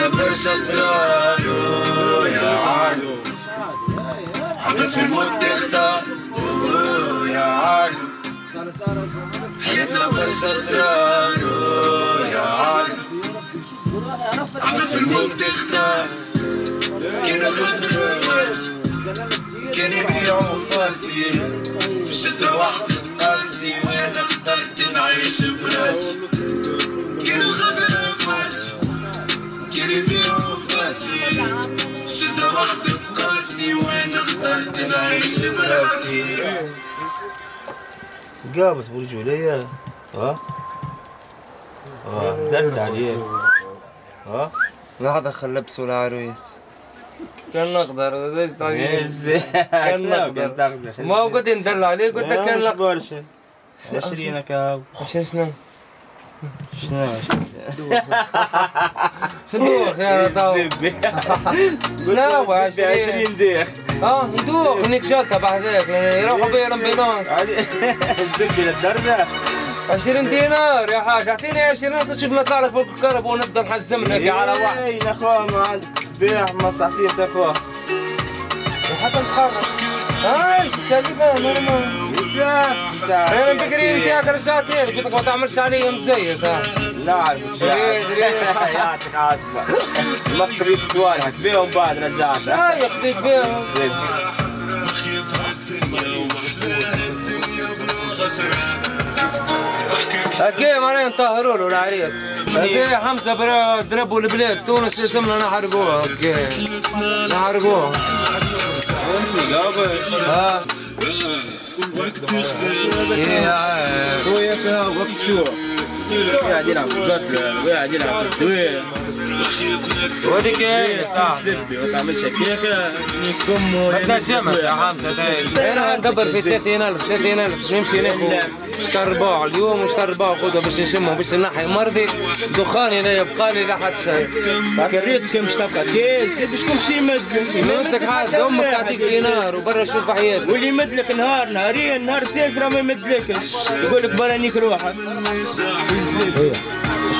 حياتنا برشا اسرار يا عالو عبد في الموت تختار يا عالو حياتنا برشا اسرار يا عالو عبد في الموت تختار كان الخدر فاسي كان يبيعوا فاسي في الشدة واحدة قاسي وأنا اخترت نعيش براسي كان الخدر فاسي كان يبيعوا فاسي في الشدة واحدة قاسي وأنا اخترت نعيش براسي؟ قامت برجولية ها؟ آه دل عليه. ها؟ لحظة خل لبسوا العرويس كان نقدر ليش كان نقدر ما هو قلت ندل عليه قلت لك كان نقدر برشا عشرين كاو عشان شنو؟ شنو شنو يا تو شنو عشرين عشرين ديخ آه ندوخ هنيك شلته بعد ذاك لأن يروحوا بيا الامبيلونس الزبي للدرجة 20 دينار يا حاج اعطيني 20 تشوف نطلع لك فوق الكهرباء ونبدا نحزم لك على واحد اي نخوة ما عندك سبيح ما صعطيت اخوة حتى نتحرك هاي تسالفها نورمال أنا بكري نتاعك رجعت لك قلت لك ما تعملش علي مزيز لا اعرف يعطيك عاصمة ما قريت صوالحك بيهم بعد رجعت هاي خذيت بها أوكي معناها نطهروا له العريس. أوكي حمزة برا ضربوا البلاد. تونس لازمنا نحرقوها. أوكي. نحرقوها. ها يا خويا فيها وقت شو قاعد يلعب في البطل قاعد يلعب في الدوير وديك ما تعملش هكاك يكم ما تنجمش يا تعيش أنا ندبر في 30000 30000 نمشي ناخذ شهر رباع اليوم وشهر رباع خذها باش نشمه باش نحي مرضي دخاني لا يبقى لي لا حد شيء قريت كم اشتفقت كي باش كل شيء يمد نمسك حد أمك تعطيك دينار وبرا شوف حياتك واللي يمد لك نهار نهارين نهار ثالث راه ما يمدلكش يقول لك برانيك روحك.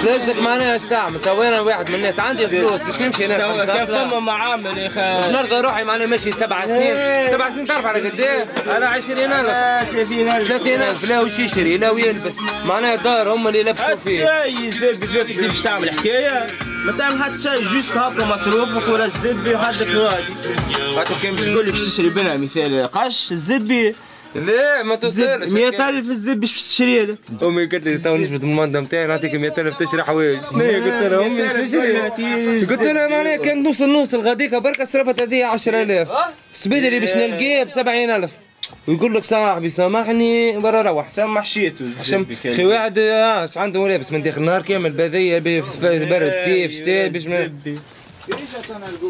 فلوسك معناها إيش تعمل تو أنا واحد من الناس؟ عندي فلوس. باش نمشي نرقم كان. فما معامل يا باش أخي نرضى روحي معناها ماشي سبع سنين. إيه. سبع سنين تعرف على قد إيه؟ على 20000 30000 30000 لا وش يشري لا ويلبس معناها دار هم اللي لبسوا فيه. فيك اللي باش تعمل حكاية؟ ما تعمل حتى شيء جوست هاكا مصروفك ولا الزبي وحدك غادي خاطر كان باش تقول لي باش تشري بنا مثال. قش الزبي ليه؟ ما توصلش 100000 الزبي باش تشري لك أمي قالت لي تو نجبد المنظم نتاعي نعطيك 100000 تشري حوايج. شنو هي؟ قلت لها أمي 100,000 تشري. قلت لها معناها كان نوصل نوصل غاديك بركة صرفت هذه 10000 السبيد اللي باش نلقيه ب 70000 ويقول لك صاحبي سامحني برا روح. سمح شيتو عشان خي واحد آه اش عنده لابس من داخل النهار كامل بذية برد صيف شتاء باش ما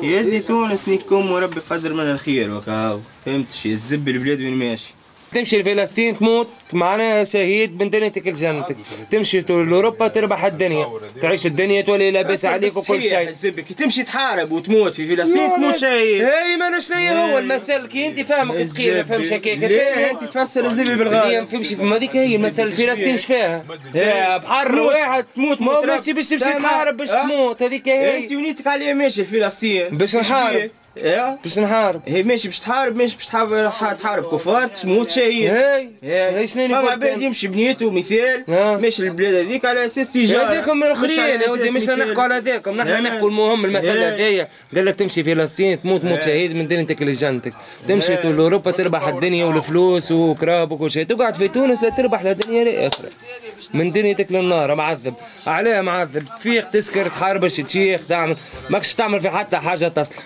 يدي تونس نيكم وربي قدر من الخير وكاو فهمتش الزب البلاد وين ماشي؟ تمشي لفلسطين تموت معناها شهيد من دنيتك لجنتك. تمشي لأوروبا تربح الدنيا. تعيش الدنيا تولي لاباس عليك وكل شيء. تمشي تحارب وتموت في فلسطين تموت شيء هاي ما شنو هو المثل. كي أنت فاهمك ثقيل ما فهمش هكاك أنت تفسر الزبي هي بالغالب ما فهمش في هذيك هي المثل فلسطين شفاها هي بحر واحد تموت ما ماشي باش تمشي. تحارب باش؟ تموت. هذيك هي. أنت ونيتك عليها ماشي فلسطين. باش نحارب. يا باش نحارب هي ماشي باش تحارب ماشي باش تحارب تحارب كفار تموت شهيد هاي هاي شنو عباد يمشي بنيته مثال. ماشي البلاد هذيك على أساس تجاره هذيكم على الاخرين يا ودي مش. نحكوا على هذاكم نحن. نحكوا المهم المثل. هذايا قال لك تمشي فلسطين تموت موت شهيد من دنيتك لجنتك تمشي لاوروبا تربح الدنيا والفلوس وكراب وكل شيء تقعد في تونس لا تربح لا دنيا لا اخره من دنيتك للنار معذب. عليها معذب. فيك تسكر تحاربش تشيخ تعمل ماكش تعمل في حتى حاجة تصلح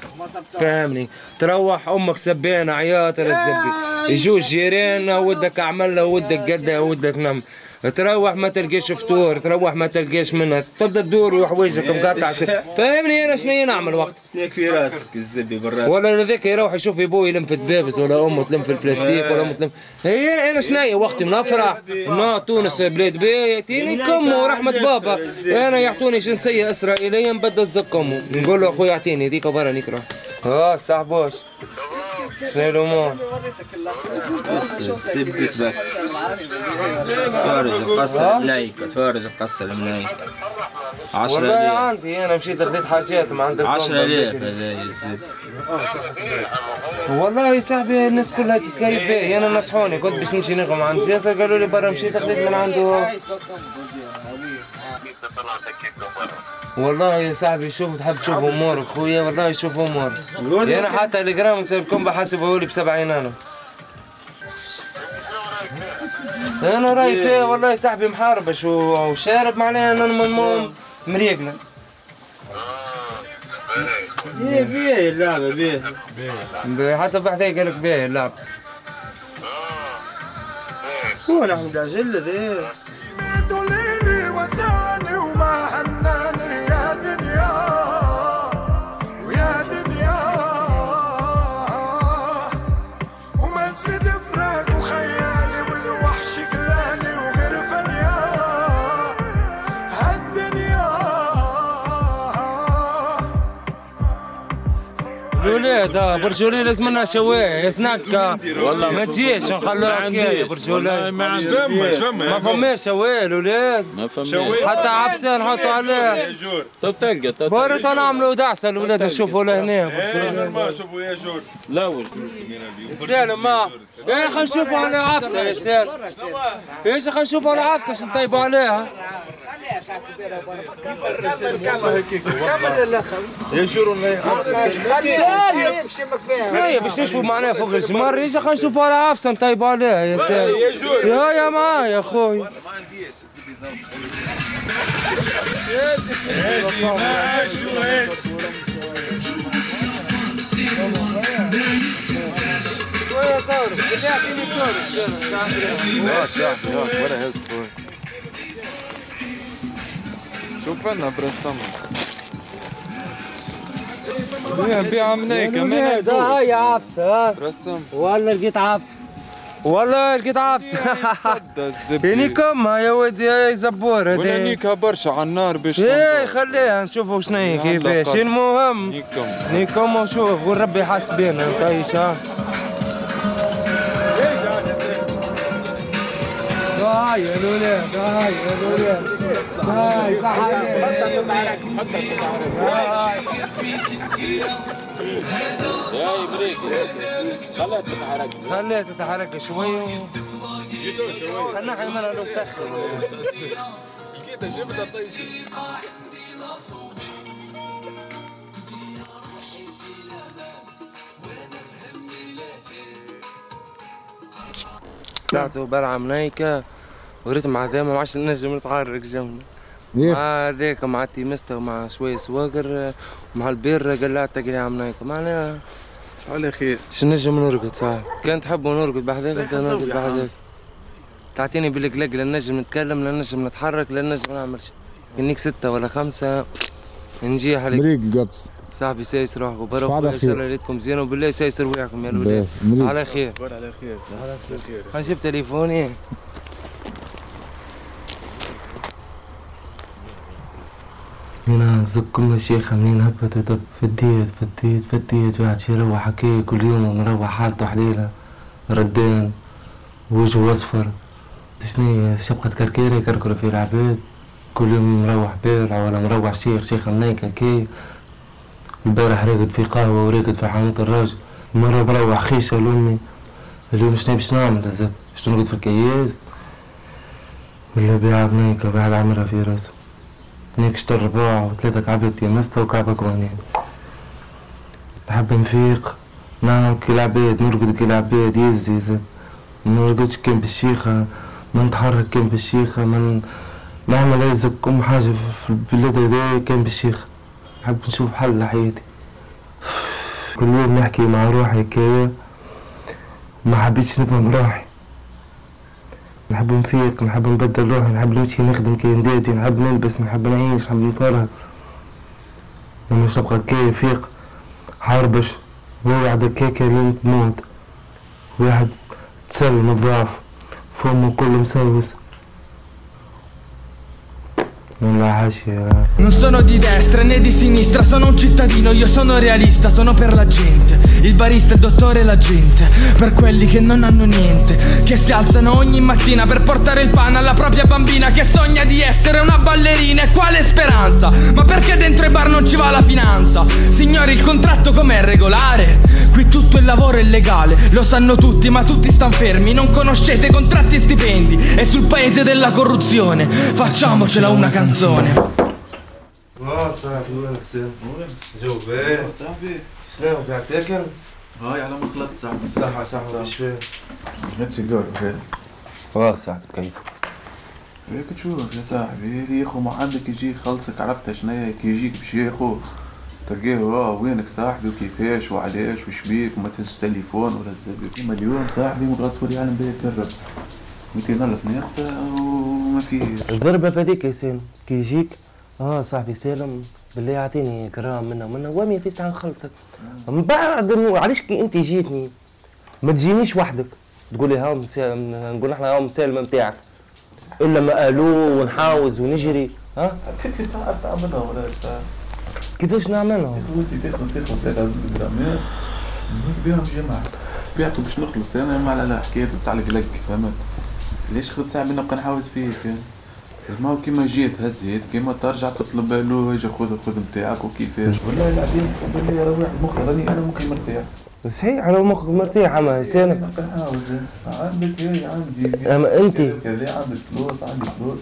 فاهمني تروح أمك سبانه عياط الزبي يجوا الجيران ودك عمل ودك قدها ودك نم. تروح ما تلقاش فطور تروح ما تلقاش منها. تبدأ تدور وحوايجك مقطع سر. فاهمني أنا شنو نعمل وقت؟ ياك في راسك الزبي بالراس ولا ذاك يروح يشوف ابوه يلم في الدبابز ولا أمه تلم في البلاستيك ولا أمه تلم. هي أنا شنو وقتي نفرح. نا تونس بلاد بي يعطيني كم ورحمة بابا. أنا يعطوني جنسيه إسرائيلية نبدل زك امه نقول له أخويا أعطيني ذيك برا نكرة. آه صاحبوش. شنو الأمور الزبي تبك تفارج القصة الملايكة تفارج القصة الملايكة عشرة والله عندي أنا مشيت خذيت حاجات ما عندك عشرة آلاف هذا يزيد والله يا صاحبي الناس كلها تتكيف بيه أنا نصحوني كنت باش نمشي نخدم عند ياسر قالوا لي برا مشيت خذيت من عنده. والله يا صاحبي شوف تحب تشوف أمورك خويا والله شوف أمورك. أنا حتى الجرام سيركم بحاسبه لي بسبعين أنا. أنا رأيي فيه والله يا صاحبي محاربش وشارب معناها أنا م- م- مريقنا. بيه بيه اللعبة بيه ب- حتى بعدين قال لك بيه اللعب هو نحن بالعجلة ذي هالدنيا الولاد آه برجولي لازم لنا شوايه يسنكا والله ما تجيش نخلوها كي برجولي ما فما ما فما فماش شوايه الولاد ما فما شوي. حتى عفسه نحطوا عليه جور طب تلقى طب بارت نعملوا دعسه الولاد نشوفوا لهنا إيه نورمال شوفوا يا جور لا وش سالم ما يا خلينا نشوفوا على عفسه يا سالم إيش خلينا نشوفوا على عفسه عشان نطيبوا عليها يا جور شوية باش نشوفوا معناها فوق الجمر إيش خلينا نشوفوا على عفسه نطيبوا عليها يا سالم يا جور يا يا معايا يا أخوي شوف أنا برسم بيع منيك هذا هاي عفسه رسم لقيت عفسه والله لقيت عفسه كمها يا ودي يا زبور هذي نيكها برشا على النار باش إيه خليها نشوفوا شنو كيفاش المهم نيكم نيكم وشوف وربي يحاسبنا تعيش ها هاي يا الولاد هاي يا الولاد هاي صح خليها تتحرك شوي. خلنا حيمنا لو سخن طلعتوا بلعة منيكة وريت مع ذا ما عادش نجم نتحرك جنبنا. مع ذاك مع تيمستا ومع شوية سواقر مع البير قلعت تقريعة منيكة معناها على خير. شو نجم نرقد؟ صح. كان تحبوا نرقد بحذاك انت نرقد بحذاك تعطيني بالقلق لا نجم نتكلم لا نجم نتحرك لا نجم نعمل شيء كنيك ستة ولا خمسة نجي عليك. مريق القبس. صاحبي سايس برا على ان شاء الله خير. ليلتكم زينة وبالله سايس رواحكم يا الولاد باهي، مريق. على خير. على خير نجيب تليفوني؟ هنا زكم الشيخة منين هبط وطب فديت فديت فديت واحد شي يروح هكايا كل يوم مروح حالته حليلة ردان وجهه اصفر شني شبقة كركيرة يكركروا في العباد كل يوم مروح بارع ولا مروح شيخ شيخ منيك هكايا البارح راقد في قهوة وراقد في حانوت الراجل مرة بروح خيشة لأمي اليوم شنو باش نعمل؟ الزب. باش نرقد في الكياس؟ ولا بيع بنيكة بعد عمرها في راسه. هيك شطر رباع وثلاثة كعبات يمستا وكعبة كوانين نحب نفيق نعم كي العباد نرقد كي العباد يزي زب ما نرقدش كان بالشيخة ما نتحرك كان بالشيخة ما نعمل أي زك أم حاجة في البلاد هذا كان بالشيخة نحب نشوف حل لحياتي كل يوم نحكي مع روحي حكاية ما حبيتش نفهم روحي. نحب نفيق نحب نبدل روحي نحب نمشي نخدم كي ندادي نحب نلبس نحب نعيش نحب نفرهد مش نبقى كي فيق حاربش وواحد هكاكا لين تموت واحد تسلم الضعف فمه كله الحاشية Non sono di destra né di sinistra, sono un cittadino, io sono realista, sono per la gente. il barista, il dottore e la gente, per quelli che non hanno niente, che si alzano ogni mattina per portare il pane alla propria bambina che sogna di essere una ballerina e quale speranza? Ma perché dentro i bar non ci va la finanza? Signori, il contratto com'è regolare? Qui tutto il lavoro è legale, lo sanno tutti, ma tutti stan fermi, non conoscete contratti e stipendi, è sul paese della corruzione. Facciamocela una canzone. What's up, Alex? What's up, شنو قاعد تاكل؟ هاي على مخلط صاحبي صحة صحة إيش فيه؟ ما تسيجار آه صاحبي كيف؟ هيك تشوف يا صاحبي يا اخو ما عندك يجي يخلصك عرفت شنو كي يجيك بشيخو تلقاه آه وينك صاحبي وكيفاش وعلاش وش بيك وما تهز تليفون ولا الزبيب مليون صاحبي مغصب يعلم بيه كرب 200 الف ناقصة وما فيه الضربة فديك يا سالم كي يجيك آه صاحبي سالم بالله اعطيني كرام منه منه وامي في ساعة نخلصك من بعد إنه علاش كي انت جيتني؟ ما تجينيش وحدك. تقول لي هاو نقول إحنا هاو مسالم نتاعك إلا ما قالوه ونحاوز ونجري. ها؟ كنت ساعة تعملها ولا كيفاش نعملها؟ وانت تاخذ تاخذ 3 جرامات بيهم جمعة بعته باش نخلص. أنا ما على حكاية بتاع لك فهمت؟ ليش خذ ساعة منه بقى نحاوز فيك؟ ما هو كيما جيت هزيت كيما ترجع تطلب له أجي خذ خذ نتاعك وكيفاش؟ والله العظيم تسبب لي واحد مخ راني أنا ممكن مرتاح. صحيح أنا مخك مرتاح اما نحاول عندك عندي أما أنت؟ كذا عندك فلوس عندي فلوس.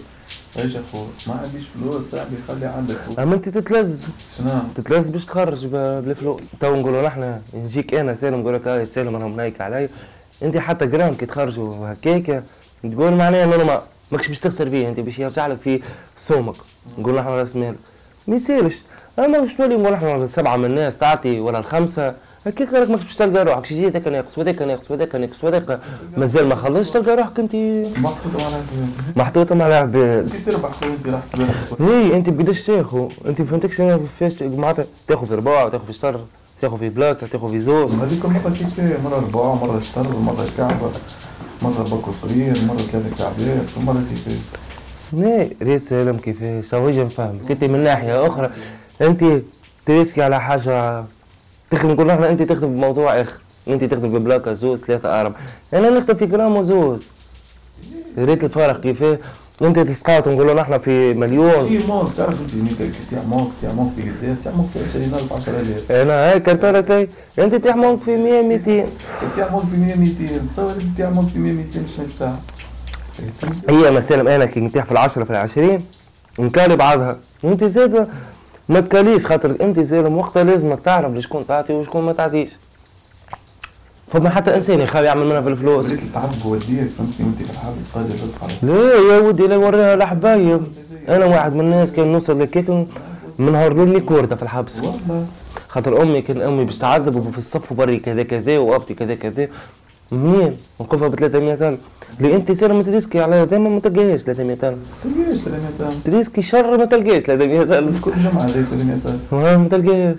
أجي خذ ما عنديش فلوس صاحبي خلي عندك. فلوس. أما أنت تتلز. شنو؟ تتلز باش تخرج بالفلوس تو نقولوا نحن نجيك أنا سالم نقول لك هاي سالم أنا منايك علي. أنت حتى جرام كي تخرجوا هكاك تقول معناها إنه ما ماكش باش تخسر فيه أنت باش يرجع لك في صومك. نقول نحن راس مال. ما يصيرش. أما باش تولي نقول نحن سبعة من الناس تعطي ولا الخمسة هكاك راك ماكش باش تلقى روحك. شي هذاك ناقص وهذاك ناقص وهذاك ناقص وهذاك مازال ما خلصش تلقى روحك أنت. محطوطة مع العباد. اي أنت بقداش تاخو. أنت فهمتكش أنا كيفاش معناتها تاخو في رباع تاخو في شطر تاخو في plaque تاخو في زوز. هذيك المرة كيف فيها مرة أربعة مرة شطر مرة كعبة. مرة باكو صغير مرة ثلاثة كعبات ومرة كيف؟ لا ريت سالم كيفاش تو هيجي نفهمك انت من ناحية أخرى. أنت تريسكي على حاجة؟ تخدم نقول إحنا أنت تخدم بموضوع اخر أنت تخدم ببلاكة زوز ثلاثة اربعه أنا نخدم في جرام وزوز ريت الفرق كيفاه انت تسقط نقولوا نحن في مليون. في مونك تعرف أنت هنيك كي تعمق تعمق في قداش تعمق في 20000 10000 أنا هيك أنت تي أنت تحمل في 100 200 تعمق في 100 200 تصور أنت تعمق في 100 200 شنو بتاع هي مثلا أنا كي نتيح في العشرة في العشرين. نكالي بعضها وأنت زاد ما تكاليش خاطر أنت زاد وقتها لازمك. تعرف لشكون تعطي وشكون ما تعطيش. فما حتى إنسان يخاف يعمل منها في الفلوس. وليت تعرف وديك فهمتني وانت في الحبس قادر تدخل لا يا ودي لا يوريها الحبايب أنا واحد من الناس كان نوصل لكيك من نهار لي كورته في الحبس. والله. خاطر أمي كان أمي باش تعذب وفي الصف وبري كذا كذا وأبتي كذا كذا. منين؟ نوقفها ب 300 الف اللي أنت سير ما تريسكي على دائما ما تلقاهاش 300 الف تلقاش 300000 تريسكي شر ما تلقاش 300 الف كل هذيك 300000 ما ما تلقاهاش.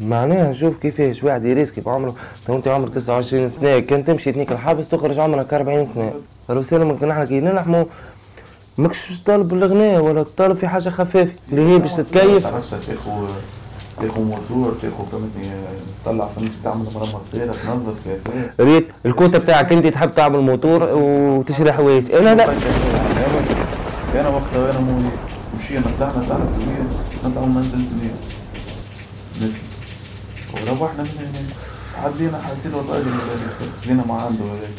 معناها شوف كيفاش واحد يريسكي بعمره تو انت عمرك 29 سنة كان تمشي تنيك الحبس تخرج عمرك 40 سنة. رسالة كنا نحن كي نلحموا ماكش طالب الغناء ولا طالب في حاجة خفيفة اللي هي باش تتكيف. تعرفش تاخو تاخو موتور تاخو فهمتني تطلع فهمتني تعمل مرمى صغيرة تنظف ريت الكوته بتاعك انت تحب تعمل موتور وتشري حوايج أنا لا أنا وقتها وأنا مو مشينا طلعنا طلعنا في الليل نطلعوا منزل الليل نزل من هنا عدينا حاسين الراجل اللي خلينا مع عنده. هذاك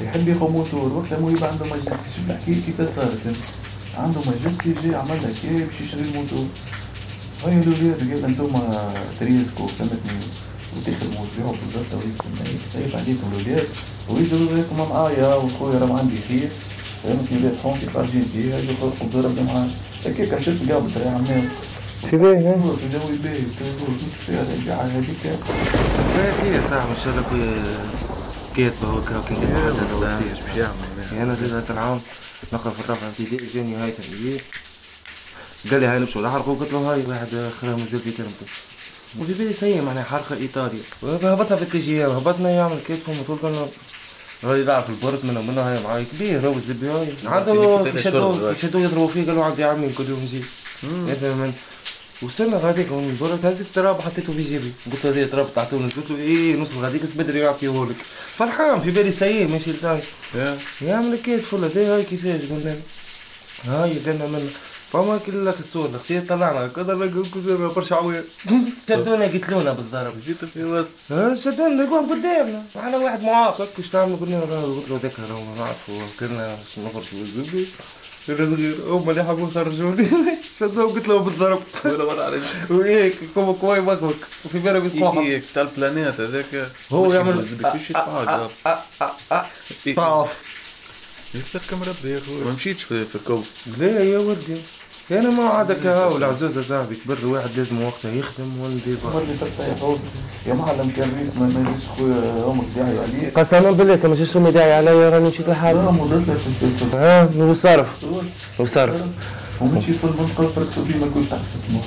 يحب ياخذ موتور وقتها مو يبقى عنده مجلس. شوف الحكاية كيف صارت. عنده مجلس جي عمل لك إيه باش يشري الموتور هاي الاولاد قال أنتم تريسكو فهمتني وتخدموا وتبيعوا في الزبطة ويستنى. سايب عليكم الاولاد ويجوا لكم معايا وخويا راه عندي خير. فهمتني؟ ولاد حومتي خارجين فيها يجوا يخرجوا ضربني معاه هكاك شفت قبل يا عمي. في وجوي باهي فيها البيعة هذيك خير صاحبي ان شاء الله في كاتبه هكا كي ندير حاجة توصيل باش يعمل أنا زاد هذا العام نقرا في الرابعه ابتدائي جاني نهايه العيد قال لي هاي نمشوا نحرقوا قلت له هاي واحد خرا مازال في ترمته وفي بالي سيء معناها حرقه ايطاليا هبطها في التي جي هبطنا يعمل كتفهم وطول هاي يلعب في البرد منه منه هاي معاي كبير هو الزبي هاي كده عنده كده يشدوا شرب يشدوا يضربوا فيه قالوا عندي عمي كل يوم من وصلنا غاديك من البرد هزيت التراب حطيته في جيبي. قلت له هذه تراب تعطوني قلت له إيه نص غاديك بدري يعطيه لك فرحان في بالي سيء ماشي لتاي يا. ملكيت فل دي هاي كيفاش؟ قلنا. هاي قلنا منه فما كل لك الصور الخسير طلعنا. كذا برشا عوير شدونا قتلونا بالضرب. جيت في وسط. ها شدونا لقوهم قدامنا. معنا واحد معاق وش تعمل؟ قلنا قلت له ذكر ما نعرفه كنا نخرج بالزبي كنا صغير هم اللي حبوا يخرجوني. شدوهم قلت له بالضرب. ولا ولا على وهيك كوم كوي مكوك وفي بالي بيتقوحوا هيك تاع البلانيت هذاك. هو يعمل طاف يصير كم ربي يا أخوي ما مشيتش في في الكو لا يا ودي أنا ما عادك هاو العزوزة صاحبي كبر الواحد لازم وقتها يخدم ولدي. يا معلم كان ريت ما نجيش خويا أمك داعي عليك قسما بالله كما جيش امي داعي عليا راني مشيت لحالي لا مضيت لك في المنطقة ما كنتش تحت في اسمه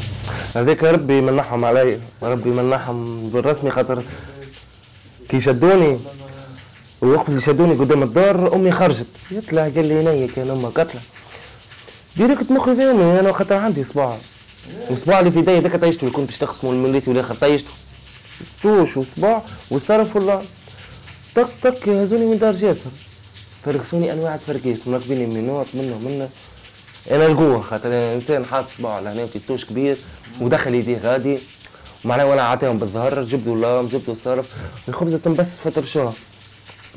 هذيك ربي يمنحهم علي ربي يمنحهم بالرسمي خاطر كي شدوني الوقت اللي شدوني قدام الدار أمي خرجت. يطلع قال لي نيك يا أمك قتله direct مخي في أمي أنا خاطر عندي صباع الصباع اللي في يدي ذاك طيشته اللي كنت باش تقسمه لموليتي والآخر طيشته ستوش وصباع وصرف والله طق طق يهزوني من دار جاسر. فرقسوني أنواع تفركيس مركبيني منوط منه منه. أنا القوه خاطر أنا إنسان حاط صباعه على هنا وكيستوش كبير ودخل يديه غادي. معناها وأنا عطيهم بالظهر جبدوا اللام جبدوا الصرف. الخبزه تنبس فترشوها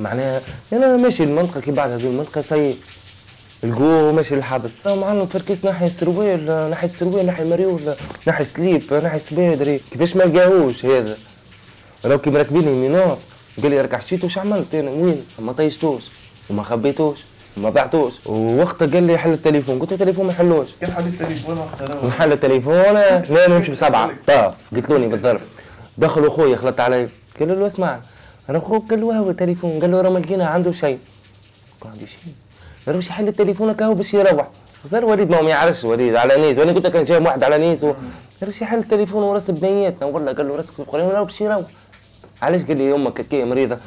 معناها أنا ماشي المنطقة كي بعد هذه المنطقة سيء القوه ماشي للحبس أنا معلم فركيس ناحية السروال ناحية السروال ناحية مريول ناحية سليب ناحية سبادري كيفاش ما لقاهوش هذا؟ لو كي مركبيني menottes قال لي راك حشيت وش عملت؟ أنا وين؟ ما طيشتوش وما خبيتوش. وما بعتوش. ووقتها قال لي حل التليفون. قلت له التليفون ما حلوش كان حل التليفون وقتها. نحل التليفون لا نمشي بسبعة؟ طاف قتلوني بالضرب. دخلوا خويا خلط علي. قال له اسمع أنا أخوك. قال له هو التليفون. قال له راه ما لقينا عنده شيء. قال عندي شيء. قال له باش يحل التليفون هو باش يروح. صار وليد ما هو ما يعرفش وليد على نيت. وأنا قلت لك كان جايب واحد على نيت و- قال باش يحل التليفون ورس بنيتنا والله قال له راسك في القران ولا باش يروح. علاش قال لي أمك هكايا مريضة؟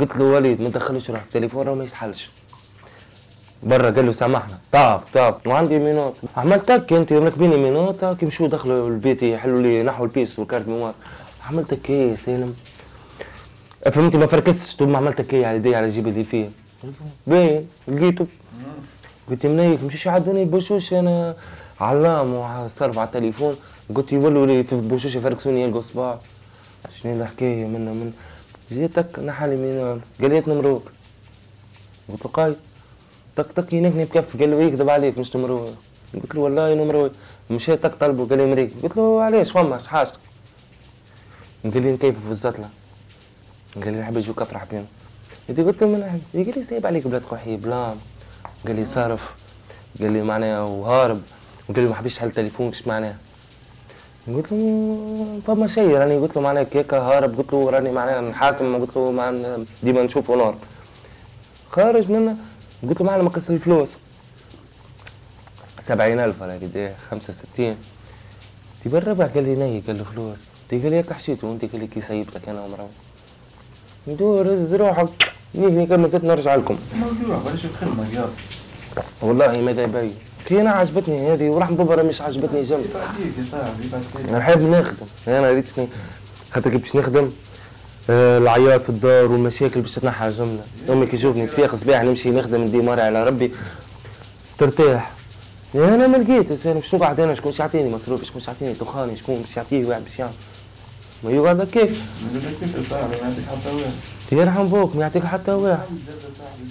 قلت له وليد ما تدخلش روح. التليفون راه ما يتحلش. برا قال له سامحنا. طاف طاف. وعندي menottes عملت تك انت مركبيني menottes هاك يمشوا دخلوا البيت يحلوا لي نحوا ال puce وال carte mémoire عملت هكا يا سالم؟ فهمتي؟ ما فركستش طول ما عملت هكا على يدي على جيبي اللي فيه. باين لقيته. قلت منيك مشيش يعدوني بوشوش أنا علام وصرف على التليفون. قلت يولوا لي في بوشوش يفركسوني يلقوا صباع. شنو الحكاية منا من جيتك نحالي من قال لي نمروك قلت له قايد تك تك ينكني بكف قال له يكذب عليك مش نمروي قلت له والله نمروي مشى تك طلبه قال لي مريك. قلت له علاش؟ فما حاجتك قال لي نكيف في الزتله قال لي نحب نجوك افرح بينا إذا قلت له من قال لي سايب عليك بلاد قحي بلام قال لي صرف قال لي معناها وهارب. وقال لي ما حبيتش حل تليفونك إيش معناها؟ قلت له فما شيء. راني قلت له معناها كيكة هارب. قلت له راني معناها نحاكم. قلت له ديما نشوفه نار. خارج منه قلت له معلم كسر الفلوس. سبعين ألف ولا قد إيه؟ خمسة وستين. تبى الربع قال لي ني قال له فلوس. تي قال لي هيك حشيت وانت قال لي كي سيبتك أنا ومروان ندور هز روحك نيجي كان مازلت نرجع لكم. موضوع بلاش الخدمة؟ يا. والله ماذا يبين كي أنا عجبتني هذه ورحم بابا راه مش عجبتني جنب. يا صاحبي بعد نحب نخدم أنا ريتني خاطر كي باش نخدم العياط في الدار والمشاكل باش تتنحى جمله امي كي تشوفني تفيق صباح نمشي نخدم نديماري على ربي. ترتاح. أنا ما لقيت أنا شنو قاعد أنا؟ شكون باش يعطيني مصروف شكون باش يعطيني دخاني؟ شكون باش يعطيه واحد باش يعمل؟ ما يقعد كيف؟ نقول لك كيف؟ ما حتى يرحم بوك ما يعطيك حتى واحد.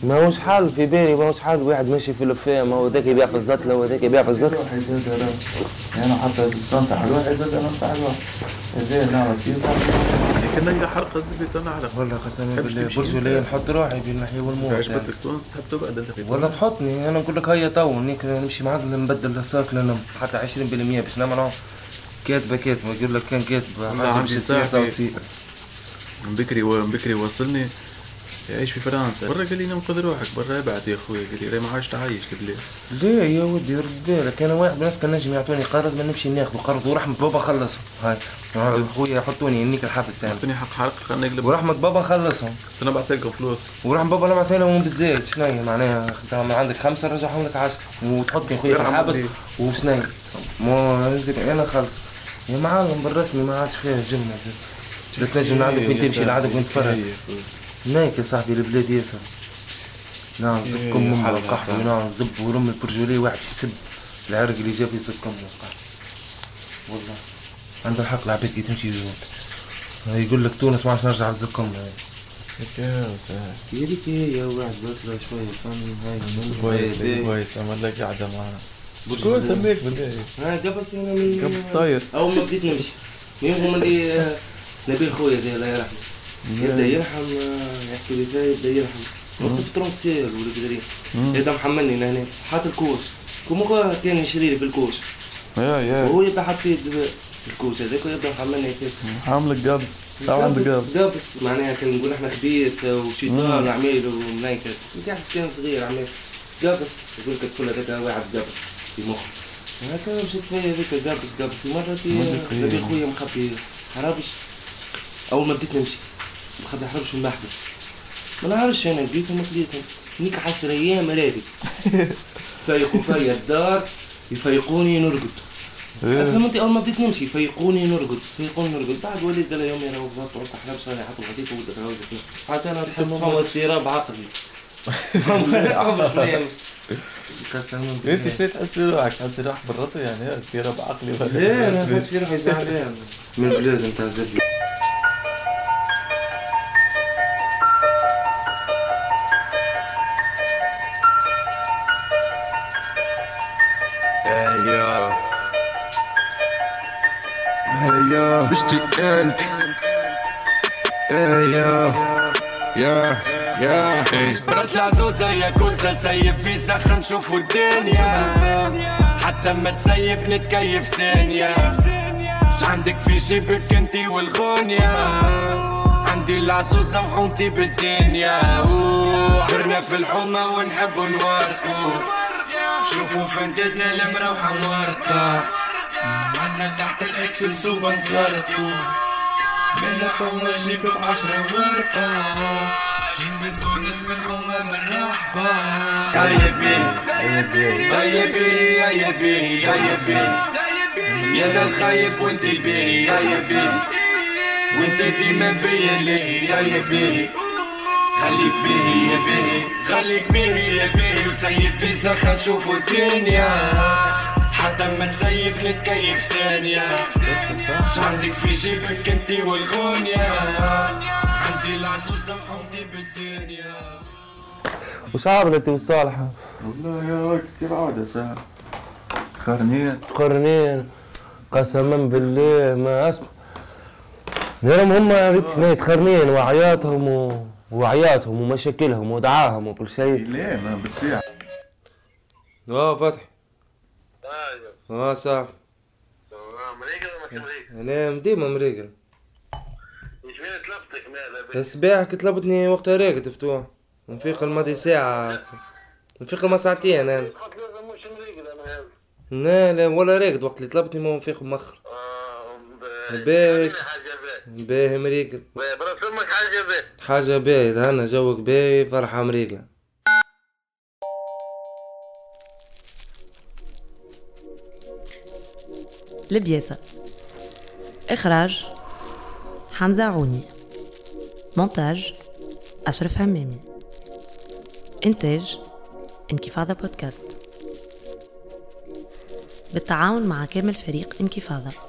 ما هوش حال في بالي ما هوش حال واحد ماشي في الفام ما هو ذاك يبيع في الزطلة وذاك يبيع في الزطلة أنا حتى تنصح الواحد زاد أنا ننصح الواحد هذا نعرف كيف لكن نلقى حلقه زبيت أنا على والله قسما بالله تمشي برجولية نحط روحي بين الحي والموت عجبتك يعني. تونس تحب تقعد انت ولا تحطني أنا نقول لك هيا تو نيك نمشي معاك نبدل الساك لنا حتى 20% باش نعمل كاتبة كاتبة يقول لك كان كاتبة والله حاجة عندي باش تصير. تو تصير. بكري من بكري وصلني. يعيش في فرنسا. برا قال لي ننقذ روحك برا ابعد يا أخوي قال لي ما عادش تعيش قلت لي ليه يا ودي رد بالك أنا واحد من الناس كان نجم يعطوني قرض ما نمشي ناخذ قرض. ورحمة بابا خلصهم. هاي. خويا يحطوني هنيك الحبس يعني اعطيني حق حرق خلينا نقلب ورحمة بابا خلصهم. أنا بعث لكم فلوس. ورحمة بابا نبعث لهم بالزيت. شنو معناها انت من عندك خمسة نرجعهم لك عشرة. وتحطني خويا في الحبس. وشنو مو زيك أنا خلص. يا معلم بالرسمي ما عادش فيها جملة زين لا تنجم لعندك وين تمشي لعندك وين تفرج هناك يا صاحبي البلاد ياسر. إيه، كم يا من القحط صح. ونعم زب ورم البرجولي واحد يسب العرق اللي جاب يزب كم من القحط والله. عنده الحق العباد كي تمشي يقول يقول لك تونس ما عادش نرجع لزب كم يا ريت يا واحد بطلع شوية فن هاي كويس كويس عمل لك قاعدة معنا شو سميك بالله. أنا من قبس طاير. أول ما بديت نمشي. مين هم اللي نبيل خويا ذي الله يرحمه يبدا يرحم يحكي لي فيها يبدا يرحم وقت في ترونكسير ولا كذا يبدا محملني أنا هنا حاط الكوش. كم هو كان يشري لي في الكوش يا يا. وهو يبدا حاط في الكوش هذاك ويبدا محملني حاملك قبض عندك قبض قابس. معناها كان نقول إحنا خبيث وشيطان ومنيكر كنت قاعد كان صغير عميل قابس. يقول لك الطفل هذاك واحد قابس في مخه. هكا مشيت فيا هذيك قابس قابس. مرة. نبي خويا مخبي حرابش. أول ما بديت نمشي مخبي حرابش من المحبس ما نعرفش أنا لقيتهم ما لقيتهم هنيك عشر أيام رادي فيقوا فيا الدار يفيقوني نرقد. فهمت أول ما بديت نمشي فيقوني نرقد فيقوني نرقد. بعد وليد قال لي يومي أنا وقفت قلت أحلى صار حطوا غديك وبدك عاود حتى أنا تحس فما اضطراب عقلي. قسما أنت شنو تحس روحك؟ تحس روحك بالرسم يعني اضطراب عقلي ولا ليه أنا بس في روحي زعلان من البلاد انت زبي يا يا اشتقال يا يا العزوزة يا كوزة سيب في سخن نشوفوا الدنيا حتى ما تسيب نتكيف ثانية ش عندك في جيبك انتي والغنية عندي العزوزة وحومتي بالدنيا عبرنا في الحومة ونحبوا نوركو شوفوا فندتنا المروحة موركة عنا تحت الحيط في السوبر نزرقو من الحومة جيب بعشرة ورقة. جيب من تونس من حومة مرحبا يا يبي يا يبي يا يبي يا يبي يا ذا الخايب وانت البي يا يبي وانت ديما بيا ليه يا يبي خليك به يا به خليك به يا به وسيب في سخن شوفوا الدنيا. حتى ما تسيب نتكيف ثانية. عندك في جيبك أنتي والغنية. عندي العزوزة وحومتي بالدنيا. وش عملت والصالحة؟ والله يا كيف عادة ساعة خرنين قرنين قسما بالله ما أسمع. نرم هم ريتش نايت قرنين وعياتهم و... وعياتهم ومشاكلهم ودعاهم وكل شيء. ليه؟ ما بتبيع آه فتحي. آه صح. أنا ديما مريقل الصباح كنت طلبتني وقتها راقد فتوح نفيق الماضي ساعة. نفيق ما ساعتين أنا. لا لا ولا راقد وقت اللي طلبتني ما نفيق مخر باهي باهي مريقل. برسمك حاجة بيه. حاجة باهي هنا جوك باهي فرحة مريقلة لبياسة إخراج حمزة عوني. مونتاج أشرف همامي إنتاج انكفاضة بودكاست. بالتعاون مع كامل فريق انكفاضة.